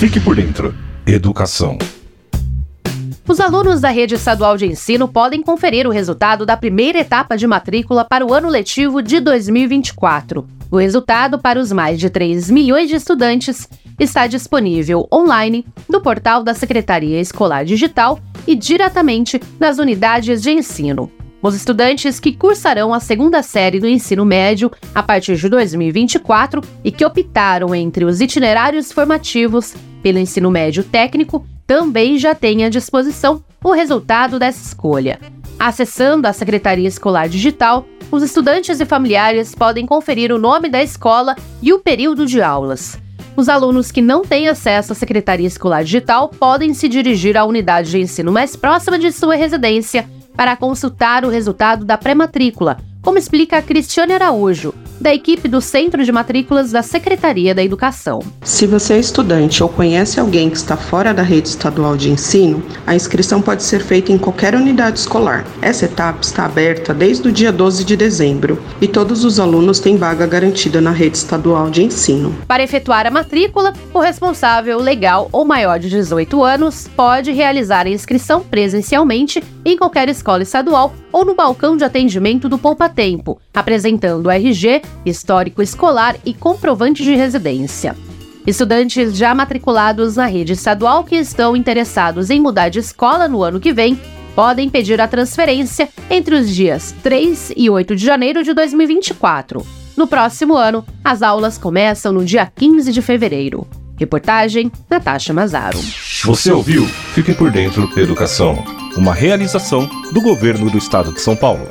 Fique por dentro. Educação. Os alunos da rede estadual de ensino podem conferir o resultado da primeira etapa de matrícula para o ano letivo de 2024. O resultado para os mais de 3 milhões de estudantes está disponível online no portal da Secretaria Escolar Digital e diretamente nas unidades de ensino. Os estudantes que cursarão a segunda série do ensino médio a partir de 2024 e que optaram entre os itinerários formativos pelo ensino médio técnico também já têm à disposição o resultado dessa escolha. Acessando a Secretaria Escolar Digital, os estudantes e familiares podem conferir o nome da escola e o período de aulas. Os alunos que não têm acesso à Secretaria Escolar Digital podem se dirigir à unidade de ensino mais próxima de sua residência para consultar o resultado da pré-matrícula, como explica a Cristiane Araújo, da equipe do Centro de Matrículas da Secretaria da Educação. Se você é estudante ou conhece alguém que está fora da rede estadual de ensino, a inscrição pode ser feita em qualquer unidade escolar. Essa etapa está aberta desde o dia 12 de dezembro e todos os alunos têm vaga garantida na rede estadual de ensino. Para efetuar a matrícula, o responsável legal ou maior de 18 anos pode realizar a inscrição presencialmente em qualquer escola estadual ou no balcão de atendimento do Poupa Tempo, apresentando RG, histórico escolar e comprovante de residência. Estudantes já matriculados na rede estadual que estão interessados em mudar de escola no ano que vem podem pedir a transferência entre os dias 3 e 8 de janeiro de 2024. No próximo ano, as aulas começam no dia 15 de fevereiro. Reportagem Natasha Mazaro. Você ouviu? Fique por dentro Educação. Uma realização do governo do estado de São Paulo.